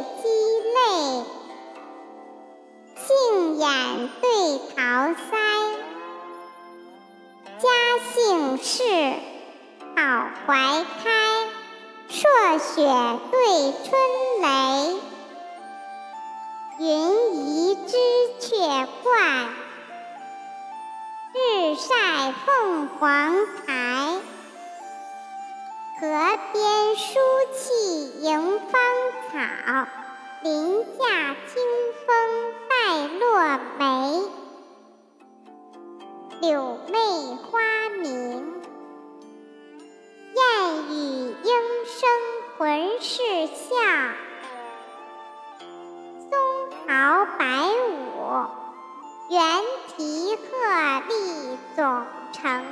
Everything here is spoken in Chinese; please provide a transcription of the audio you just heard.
鸡肋杏眼对桃腮，嘉兴市好怀开。朔雪对春雷，云移知却怪。日晒凤凰台，河边书气。林下清风带落梅。柳媚花明，燕语莺声浑是笑。松毫百舞，猿啼鹤唳总成。